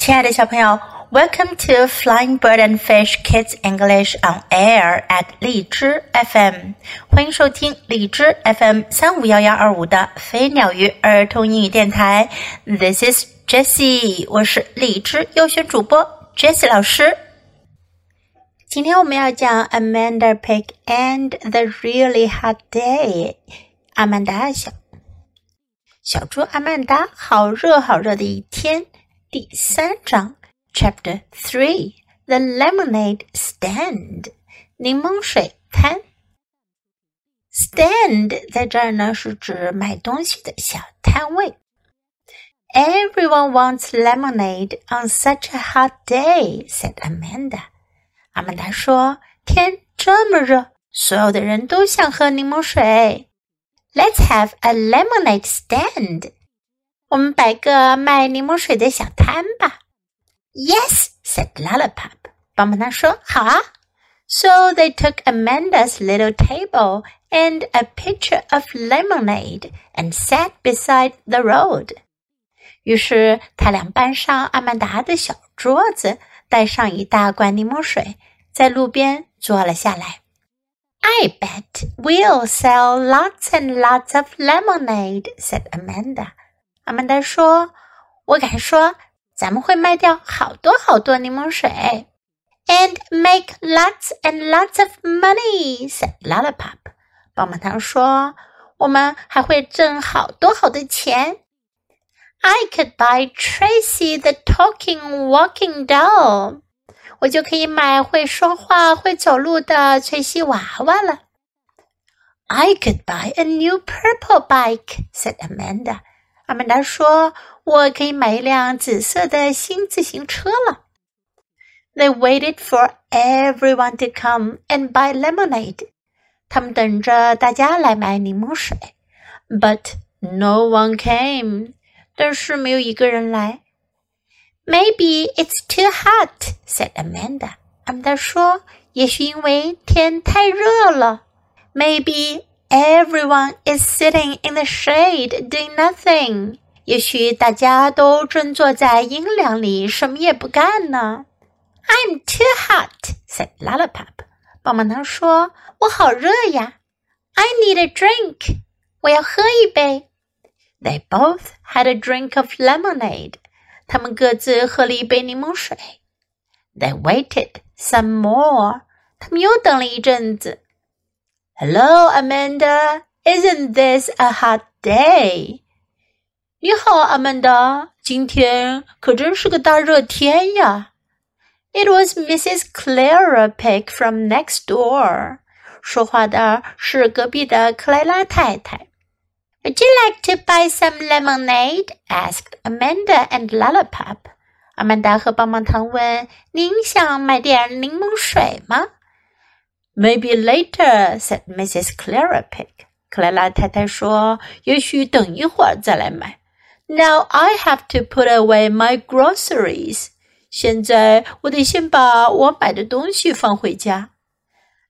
亲爱的小朋友，Welcome to Flying Bird and Fish Kids English on Air at 荔枝 FM，欢迎收听荔枝 FM 三五幺幺二五的飞鸟鱼儿童英语电台。This is Jessie，我是荔枝优选主播 Jessie 老师。今天我们要讲 Amanda Pig and the Really Hot Day，阿曼达小小猪阿曼达，好热好热的一天。第三章，Chapter Three: The Lemonade Stand，柠檬水摊。Stand 在这儿呢是指买东西的小摊位。Everyone wants lemonade on such a hot day," said Amanda. 阿曼达说：“天这么热，所有的人都想喝柠檬水。Let's have a lemonade stand. 我们摆个卖柠檬水的小摊吧。Yes, said Lollipop. 棒棒糖说：“好啊。” So they took Amanda's little table and a pitcher of lemonade and sat beside the road. 于是他俩搬上阿曼达的小桌子，带上一大罐柠檬水，在路边坐了下来。I bet we'll sell lots and lots of lemonade, said Amanda. 阿曼达说：“我敢说，咱们会卖掉好多好多柠檬水，and make lots and lots of money,” said Lollipop。棒棒糖说：“我们还会挣好多好多钱。” I could buy Tracy the talking walking doll。我就可以买会说话、会走路的崔西娃娃了。I could buy a new purple bike," said Amanda. 阿曼达说：“我可以买一辆紫色的新自行车了。” They waited for everyone to come and buy lemonade. 他们等着大家来买柠檬水，but no one came. 但是没有一个人来。Maybe it's too hot," said Amanda. 阿曼达说：“也许因为天太热了。” Maybe Everyone is sitting in the shade doing nothing. 也许大家都正坐在阴凉里，什么也不干呢。I'm too hot," said Lollipop. 棒棒糖说：“我好热呀。” I need a drink. 我要喝一杯。They both had a drink of lemonade. 他们各自喝了一杯柠檬水。They waited some more. 他们又等了一阵子。 Hello, Amanda. Isn't this a hot day? 你好，阿曼达。今天可真是个大热天呀。It was Mrs. Clara Pig from next door. 说话的是隔壁的克莱拉太太。Would you like to buy some lemonade? asked Amanda and Lollipop. 阿曼达和棒棒糖问：“您想买点柠檬水吗？” ？” Maybe later," said Mrs. Clara Pig. 克莱拉太太说：“也许等一会儿再来买。” Now I have to put away my groceries. 现在我得先把我买的东西放回家。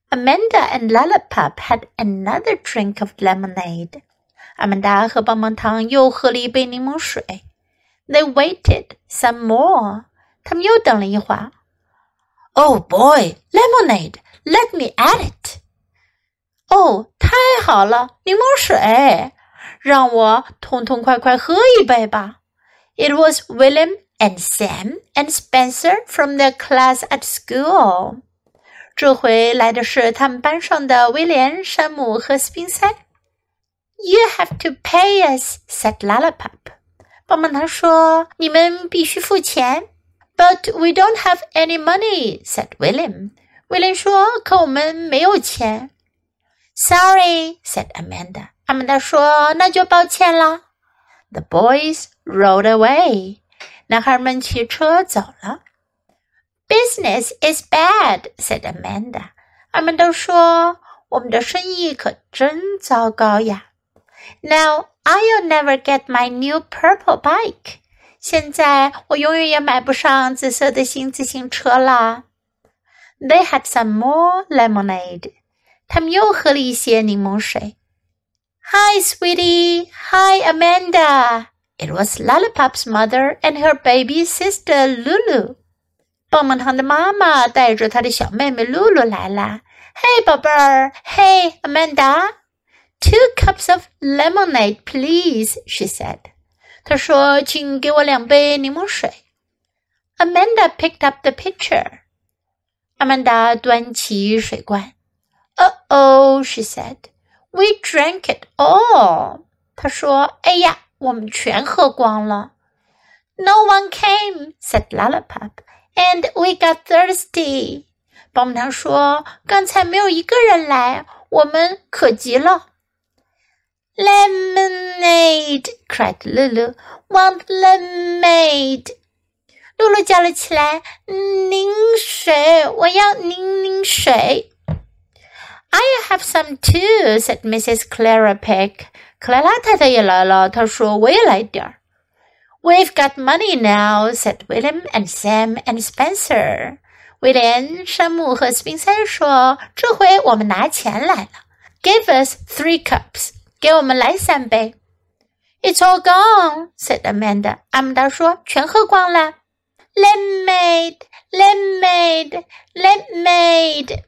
Amanda and Lollipop had another drink of lemonade. 阿曼达和棒棒糖又喝了一杯柠檬水。They waited some more. 他们又等了一会儿。Oh boy, lemonade! Let me add it。哦，太好了，柠檬水，让我痛痛快快喝一杯吧。It was William and Sam and Spencer from their class at school。这回来的是他们班上的威廉、山姆和斯宾塞。You have to pay us," said Lollipop. 棒棒糖说：“你们必须付钱。” But we don't have any money," said William. 威廉说：“可我们没有钱。” Sorry, said Amanda. 阿曼达说：“那就抱歉了。” The boys rode away. 男孩们骑车走了。Business is bad, said Amanda. 阿曼达说：“我们的生意可真糟糕呀。” Now I'll never get my new purple bike. 现在我永远也买不上紫色的新自行车啦。they had some more lemonade. 他们又喝了一些柠檬水。Hi, sweetie. Hi, Amanda. It was Lollipop's mother and her baby sister Lulu. 棒棒糖的妈妈带着她的小妹妹露露来啦。Hey，宝贝儿，Hey Amanda，two cups of lemonade, please," she said. 她说：“请给我两杯柠檬水。” Amanda picked up the pitcher. 阿曼达端起水罐。Uh oh, she said. We drank it all. 她说：“哎呀，我们全喝光了。” No one came, said Lollipop, and we got thirsty. 棒棒糖说：“刚才没有一个人来，我们渴极了。” Lemonade! cried Lulu. Want lemonade? 露露叫了起来：“凝水，我要凝凝水。” I have some too," said Mrs. Clara Pig. 克莱拉太太也来了，她说：“我也来点儿。” "We've got money now," said William and Sam and Spencer. 威廉、山姆和斯宾塞说：“这回我们拿钱来了。” "Give us three cups," 给我们来三杯。"It's all gone," said Amanda. 阿曼达说：“全喝光了。” Lemonade, lemonade, lemonade.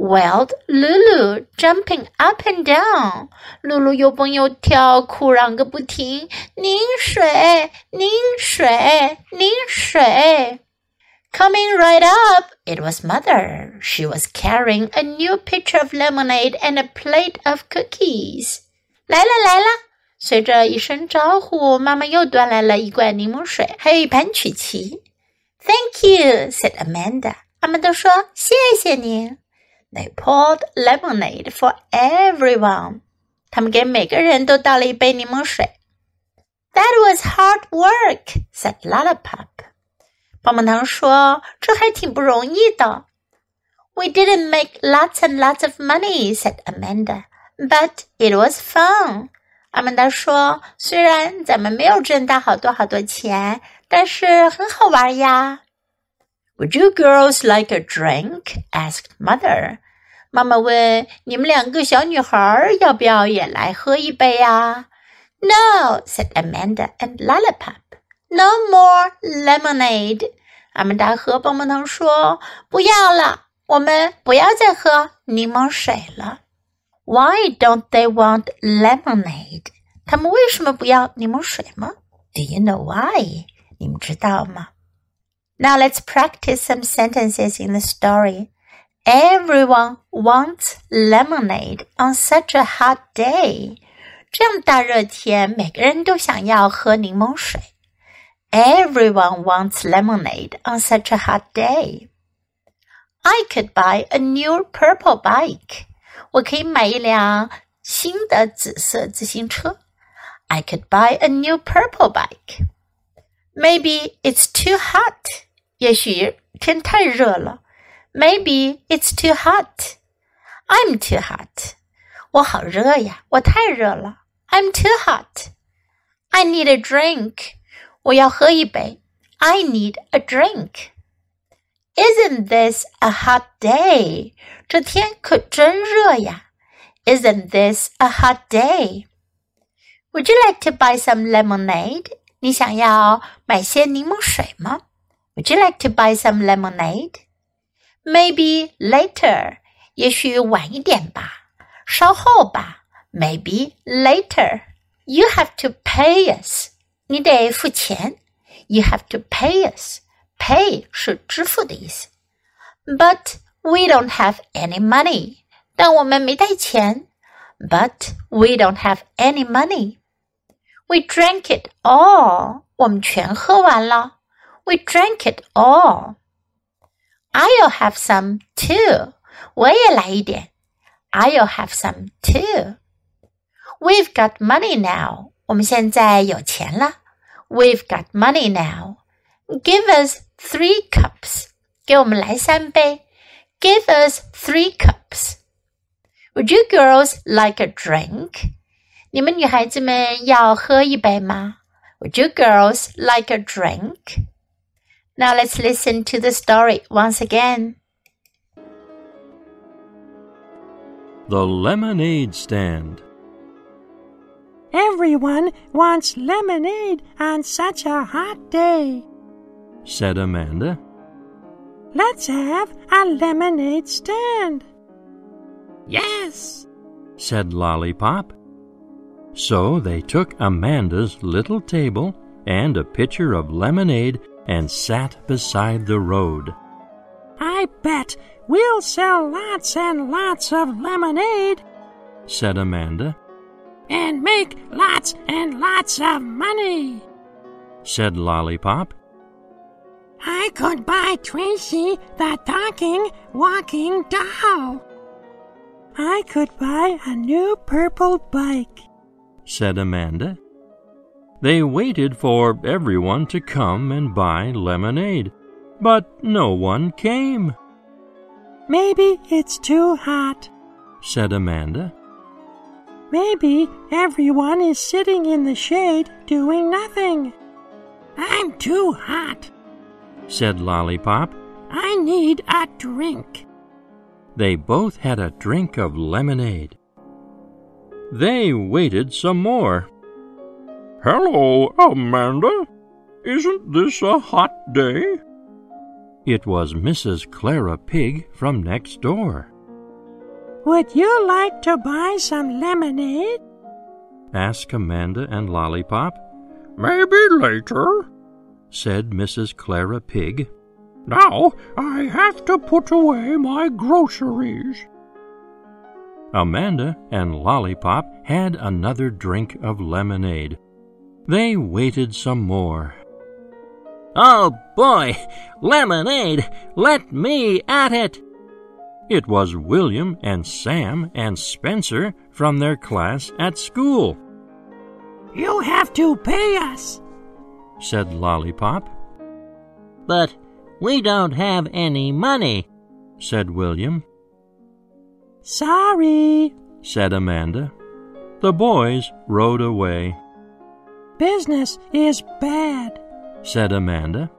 wailed Lulu, jumping up and down. 露露又蹦又跳，哭嚷个不停。拧水，拧水，拧水。Coming right up, it was Mother. She was carrying a new pitcher of lemonade and a plate of cookies. 来了来了！随着一声招呼，妈妈又端来了一罐柠檬水，还有一盘曲奇。 Thank you," said Amanda. 阿曼达说：“谢谢您。” They poured lemonade for everyone. 他们给每个人都倒了一杯柠檬水。That was hard work," said Lollipop. 棒棒糖说：“这还挺不容易的。” We didn't make lots and lots of money," said Amanda. "But it was fun." 阿曼达说：“虽然咱们没有挣到好多好多钱， 但是很好玩呀。” Would you girls like a drink? asked Mother. 妈妈问：“你们两个小女孩要不要也来喝一杯呀？”“No,” said Amanda and Lollipop. “No more lemonade.” 阿曼达和棒棒糖说：“不要了，我们不要再喝柠檬水了。” Why don't they want lemonade? 他们为什么不要柠檬水吗？Do you know why? 你们知道吗？Now let's practice some sentences in the story. Everyone wants lemonade on such a hot day. 这样大热天，每个人都想要喝柠檬水。Everyone wants lemonade on such a hot day. I could buy a new purple bike. 我可以买一辆新的紫色自行车。I could buy a new purple bike. Maybe it's too hot. 也许天太热了。Maybe it's too hot. I'm too hot. 我好热呀，我太热了。I'm too hot. I need a drink. 我要喝一杯。I need a drink. Isn't this a hot day? 这天可真热呀。Isn't this a hot day? Would you like to buy some lemonade? 你想要买些柠檬水吗？Would you like to buy some lemonade? Maybe later，也许晚一点吧，稍后吧。Maybe later. You have to pay us. 你得付钱。You have to pay us. Pay 是支付的意思。But we don't have any money. 但我们没带钱。But we don't have any money. We drank it all. 我们全喝完了。We drank it all. I'll have some too. 我也来一点。I'll have some too. We've got money now. 我们现在有钱了。We've got money now. Give us three cups. 给我们来三杯。Give us three cups. Would you girls like a drink? 你们女孩子们要喝一杯吗？Would you girls like a drink? Now let's listen to the story once again. The Lemonade Stand. everyone wants lemonade on such a hot day, said Amanda. Let's have a lemonade stand. Yes, said Lollipop. So they took Amanda's little table and a pitcher of lemonade and sat beside the road. I bet we'll sell lots and lots of lemonade, said Amanda. And make lots and lots of money, said Lollipop. I could buy Tracy the talking, walking doll. I could buy a new purple bike, said Amanda. They waited for everyone to come and buy lemonade, but no one came. Maybe it's too hot, said Amanda. Maybe everyone is sitting in the shade doing nothing. I'm too hot, said Lollipop. I need a drink. They both had a drink of lemonade. They waited some more. Hello, Amanda. Isn't this a hot day? It was Mrs. Clara Pig from next door. Would you like to buy some lemonade? asked Amanda and Lollipop. Maybe later, said Mrs. Clara Pig. Now I have to put away my groceries. Amanda and Lollipop had another drink of lemonade. They waited some more. Oh boy, lemonade! Let me at it! It was William and Sam and Spencer from their class at school. You have to pay us, said Lollipop. But we don't have any money, said William. Sorry, said Amanda. The boys rode away. Business is bad, said Amanda.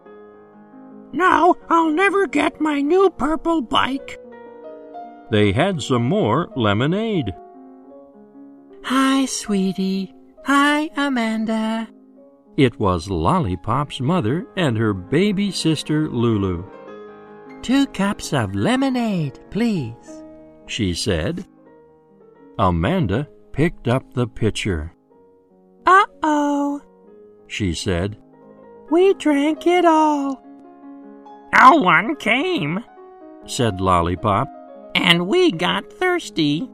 Now I'll never get my new purple bike. They had some more lemonade. Hi, sweetie. Hi, Amanda. It was Lollipop's mother and her baby sister Lulu. Two cups of lemonade, please, she said. Amanda picked up the pitcher. Uh oh, she said. We drank it all. No one came, said Lollipop. And we got thirsty.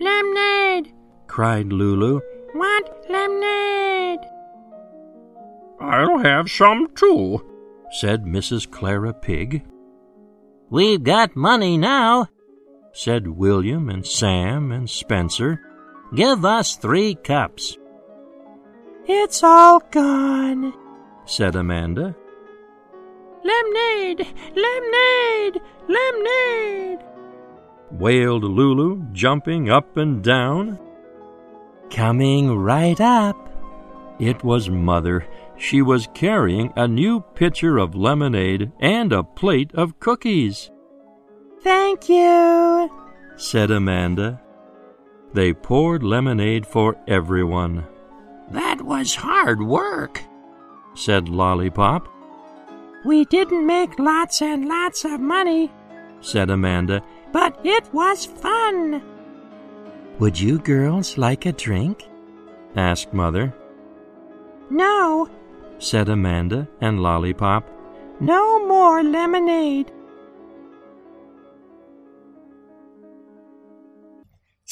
Lemonade, cried Lulu. Want lemonade? I'll have some too, said Mrs. Clara Pig. We've got money now, said William and Sam and Spencer. Give us three cups. It's all gone, said Amanda. Lemonade! Lemonade! Lemonade! wailed Lulu, jumping up and down. Coming right up. It was Mother. She was carrying a new pitcher of lemonade and a plate of cookies. Thank you, said Amanda. They poured lemonade for everyone. That was hard work, said Lollipop. We didn't make lots and lots of money, said Amanda, but it was fun. Would you girls like a drink? asked Mother. No, said Amanda and Lollipop. No more lemonade.